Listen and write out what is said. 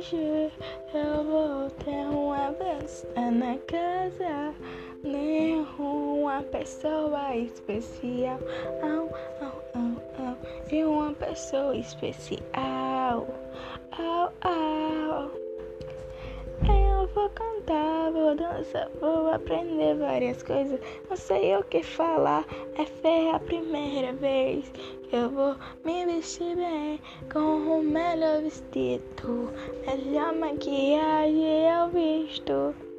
hoje eu vou ter uma festa na casa nenhuma pessoa especial. Au, au, au, au. E uma pessoa especial. Au, au. Eu vou cantar, vou dançar, vou aprender várias coisas. Não sei o que falar, é a primeira vez. Eu vou me vestir bem com o melhor vestido, melhor maquiagem eu visto.